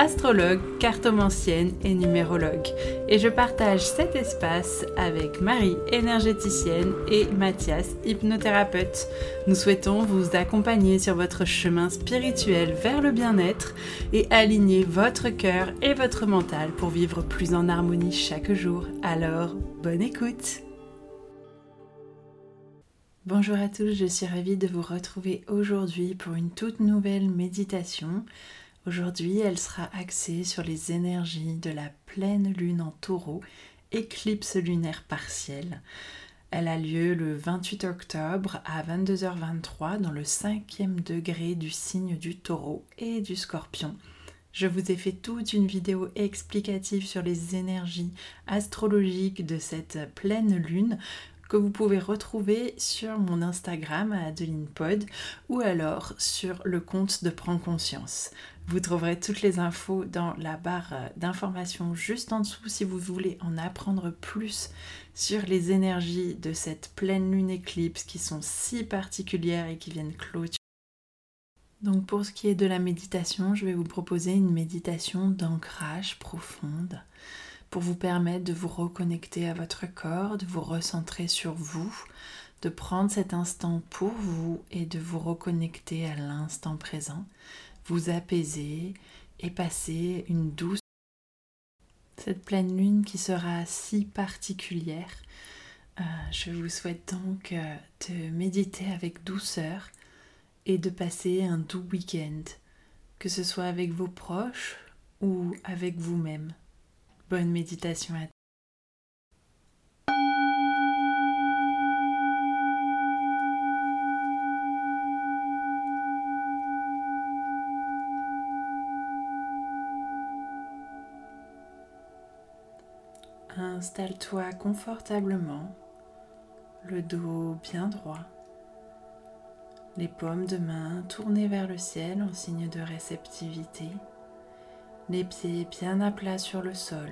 astrologue, cartomancienne et numérologue. Et je partage cet espace avec Marie, énergéticienne, et Mathias, hypnothérapeute. Nous souhaitons vous accompagner sur votre chemin spirituel vers le bien-être et aligner votre cœur et votre mental pour vivre plus en harmonie chaque jour. Alors, bonne écoute Bonjour à tous, je suis ravie de vous retrouver aujourd'hui pour une toute nouvelle méditation Aujourd'hui, elle sera axée sur les énergies de la pleine lune en taureau, éclipse lunaire partielle. Elle a lieu le 28 octobre à 22h23 dans le cinquième degré du signe du taureau et du scorpion. Je vous ai fait toute une vidéo explicative sur les énergies astrologiques de cette pleine lune que vous pouvez retrouver sur mon Instagram à Adeline Pod ou alors sur le compte de Prends Conscience. Vous trouverez toutes les infos dans la barre d'informations juste en dessous si vous voulez en apprendre plus sur les énergies de cette pleine lune éclipse qui sont si particulières et qui viennent clôturer. Donc pour ce qui est de la méditation, je vais vous proposer une méditation d'ancrage profonde pour vous permettre de vous reconnecter à votre corps, de vous recentrer sur vous, de prendre cet instant pour vous et de vous reconnecter à l'instant présent vous apaiser et passer une douce cette pleine lune qui sera si particulière. Euh, je vous souhaite donc euh, de méditer avec douceur et de passer un doux week-end, que ce soit avec vos proches ou avec vous-même. Bonne méditation à Installe-toi confortablement, le dos bien droit, les paumes de main tournées vers le ciel en signe de réceptivité, les pieds bien à plat sur le sol.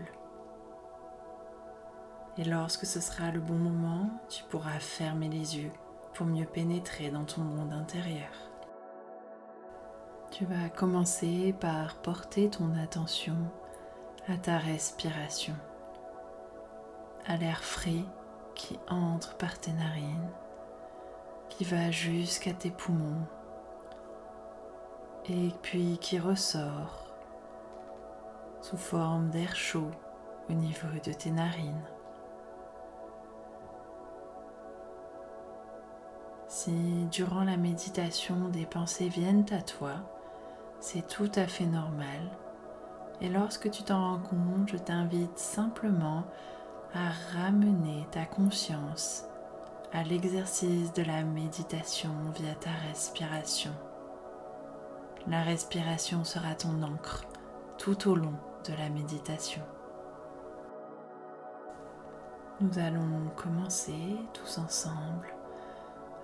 Et lorsque ce sera le bon moment, tu pourras fermer les yeux pour mieux pénétrer dans ton monde intérieur. Tu vas commencer par porter ton attention à ta respiration à l'air frais qui entre par tes narines, qui va jusqu'à tes poumons et puis qui ressort sous forme d'air chaud au niveau de tes narines. Si durant la méditation des pensées viennent à toi, c'est tout à fait normal. Et lorsque tu t'en rends compte, je t'invite simplement à ramener ta conscience à l'exercice de la méditation via ta respiration. La respiration sera ton encre tout au long la méditation. Nous allons commencer tous ensemble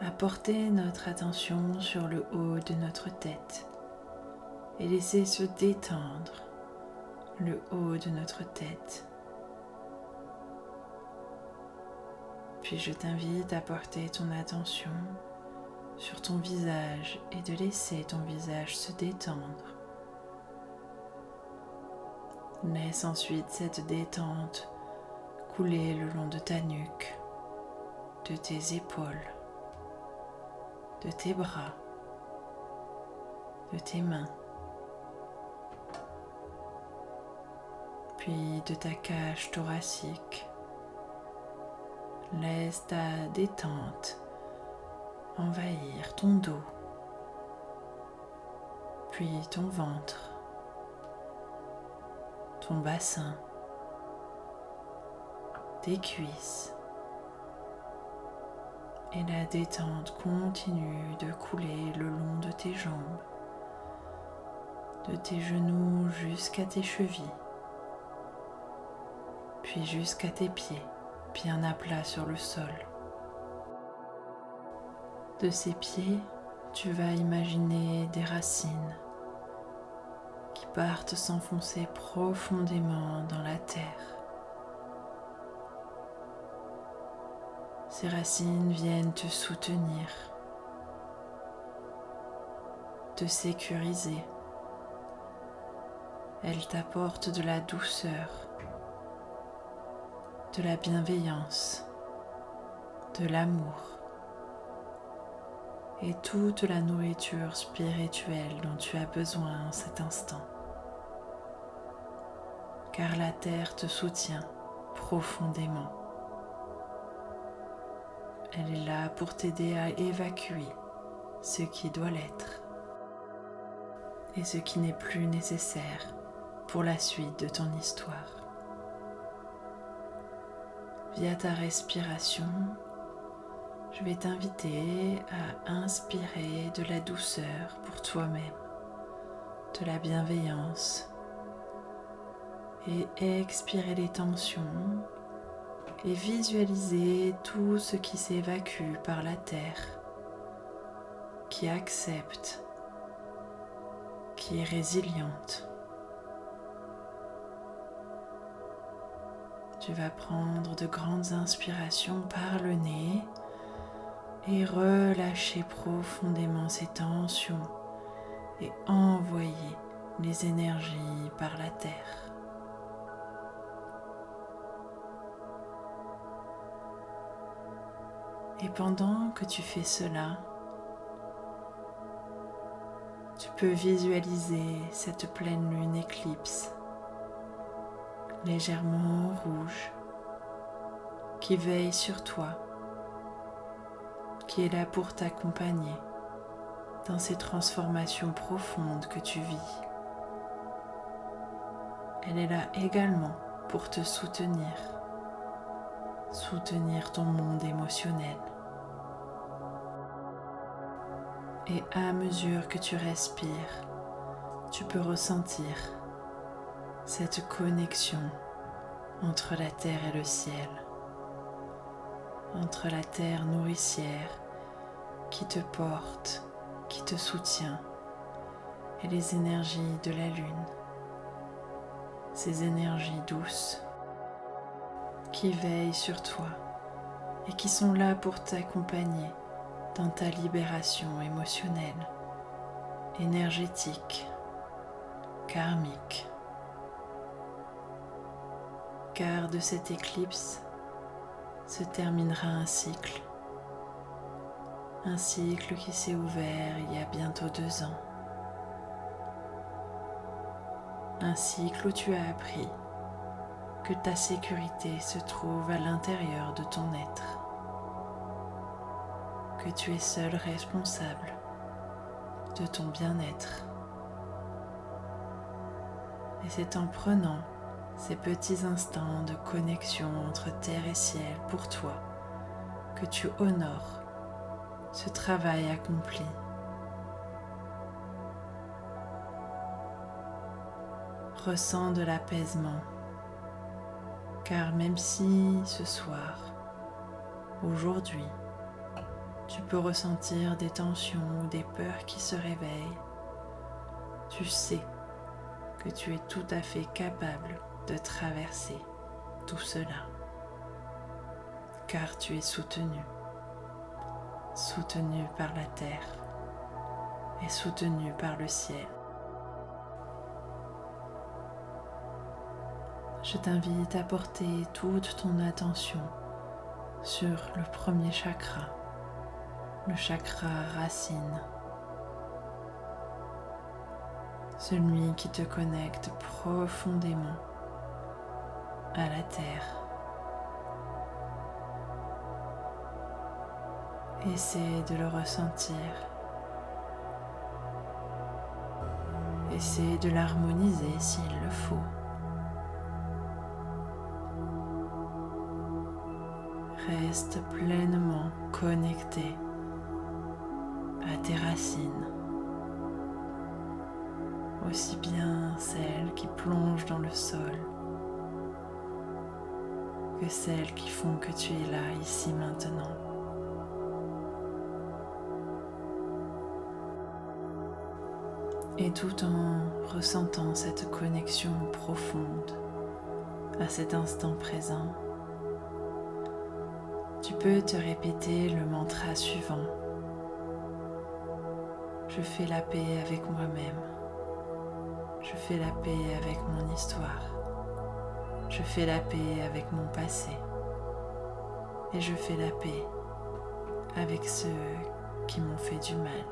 à porter notre attention sur le haut de notre tête et laisser se détendre le haut de notre tête Puis je t'invite à porter ton attention sur ton visage et de laisser ton visage se détendre. Laisse ensuite cette détente couler le long de ta nuque, de tes épaules, de tes bras, de tes mains, puis de ta cage thoracique. Laisse ta détente envahir ton dos, puis ton ventre, ton bassin, tes cuisses. Et la détente continue de couler le long de tes jambes, de tes genoux jusqu'à tes chevilles, puis jusqu'à tes pieds bien à plat sur le sol. De ses pieds, tu vas imaginer des racines partent s'enfoncer profondément dans la terre. Ces racines viennent te soutenir, te sécuriser. Elles t'apportent de la douceur, de la bienveillance, de l'amour et toute la nourriture spirituelle dont tu as besoin en cet instant. Car la terre te soutient profondément. Elle est là pour t'aider à évacuer ce qui doit l'être et ce qui n'est plus nécessaire pour la suite de ton histoire. Via ta respiration, je vais t'inviter à inspirer de la douceur pour toi-même, de la bienveillance et expirer les tensions et visualiser tout ce qui s'évacue par la terre, qui accepte, qui est résiliente. Tu vas prendre de grandes inspirations par le nez et relâcher profondément ces tensions et envoyer les énergies par la terre. Et pendant que tu fais cela, tu peux visualiser cette pleine lune éclipse légèrement rouge qui veille sur toi qui est là pour t'accompagner dans ces transformations profondes que tu vis. Elle est là également pour te soutenir, soutenir ton monde émotionnel. Et à mesure que tu respires, tu peux ressentir cette connexion entre la terre et le ciel entre la terre nourricière qui te porte, qui te soutient, et les énergies de la lune, ces énergies douces qui veillent sur toi et qui sont là pour t'accompagner dans ta libération émotionnelle, énergétique, karmique. Car de cette éclipse, se terminera un cycle. Un cycle qui s'est ouvert il y a bientôt deux ans. Un cycle où tu as appris que ta sécurité se trouve à l'intérieur de ton être. Que tu es seul responsable de ton bien-être. Et c'est en prenant ces petits instants de connexion entre terre et ciel pour toi, que tu honores ce travail accompli. Ressens de l'apaisement, car même si ce soir, aujourd'hui, tu peux ressentir des tensions ou des peurs qui se réveillent, tu sais que tu es tout à fait capable de traverser tout cela, car tu es soutenu, soutenu par la terre et soutenu par le ciel. Je t'invite à porter toute ton attention sur le premier chakra, le chakra racine, celui qui te connecte profondément à la terre. Essaie de le ressentir. Essaie de l'harmoniser s'il le faut. Reste pleinement connecté à tes racines, aussi bien celles qui plongent dans le sol que celles qui font que tu es là, ici, maintenant. Et tout en ressentant cette connexion profonde à cet instant présent, peux te répéter le mantra suivant. Je fais la paix avec moi-même. Je fais la paix avec mon histoire. Je fais la paix avec mon passé. Et je fais la paix avec ceux qui m'ont fait du mal.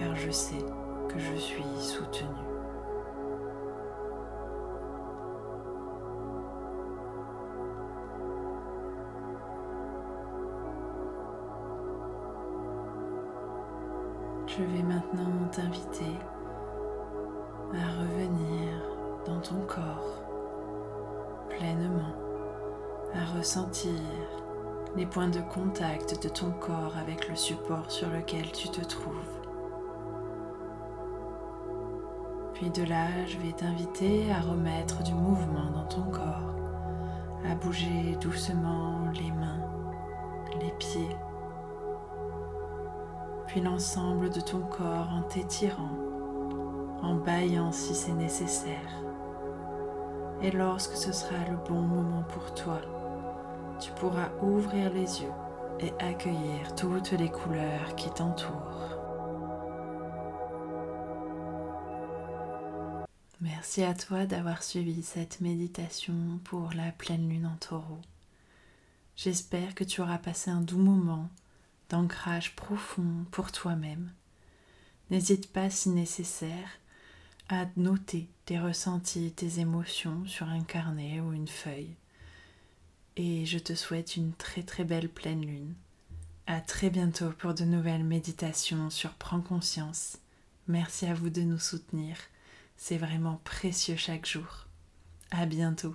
Car je sais que je suis soutenue. Je vais maintenant t'inviter à revenir dans ton corps pleinement, à ressentir les points de contact de ton corps avec le support sur lequel tu te trouves. Puis de là, je vais t'inviter à remettre du mouvement dans ton corps, à bouger doucement les mains, les pieds, l'ensemble de ton corps en t'étirant, en baillant si c'est nécessaire. Et lorsque ce sera le bon moment pour toi, tu pourras ouvrir les yeux et accueillir toutes les couleurs qui t'entourent. Merci à toi d'avoir suivi cette méditation pour la pleine lune en taureau. J'espère que tu auras passé un doux moment d'ancrage profond pour toi-même. N'hésite pas si nécessaire à noter tes ressentis, tes émotions sur un carnet ou une feuille et je te souhaite une très très belle pleine lune. À très bientôt pour de nouvelles méditations sur Prends conscience. Merci à vous de nous soutenir. C'est vraiment précieux chaque jour. À bientôt.